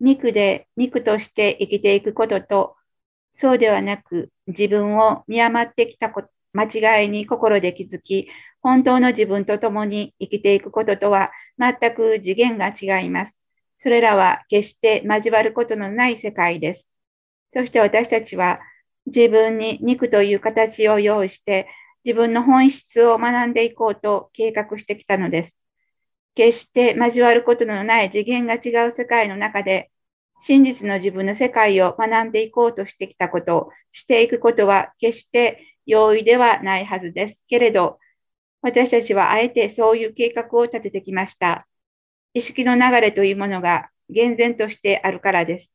肉で肉として生きていくことと、そうではなく自分を見余ってきたこと間違いに心で気づき、本当の自分と共に生きていくこととは全く次元が違います。それらは決して交わることのない世界です。そして私たちは自分に肉という形を用意して自分の本質を学んでいこうと計画してきたのです。決して交わることのない次元が違う世界の中で真実の自分の世界を学んでいこうとしてきたことしていくことは決して容易ではないはずですけれど、私たちはあえてそういう計画を立ててきました。意識の流れというものが厳然としてあるからです。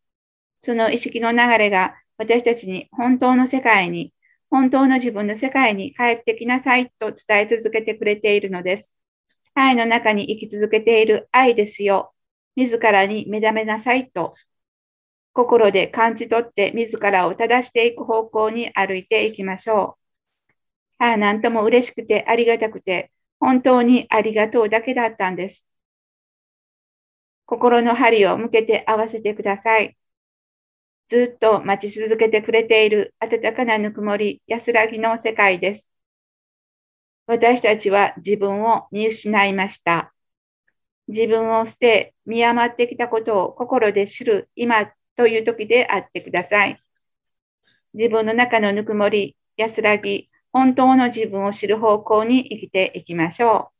その意識の流れが私たちに本当の世界に、本当の自分の世界に帰ってきなさいと伝え続けてくれているのです。愛の中に生き続けている愛ですよ。自らに目覚めなさいと、心で感じ取って自らを正していく方向に歩いていきましょう。ああ、なんとも嬉しくてありがたくて、本当にありがとうだけだったんです。心の針を向けて合わせてください。ずっと待ち続けてくれている温かなぬくもり、安らぎの世界です。私たちは自分を見失いました。自分を捨て、見余ってきたことを心で知る今という時であってください。自分の中のぬくもり、安らぎ、本当の自分を知る方向に生きていきましょう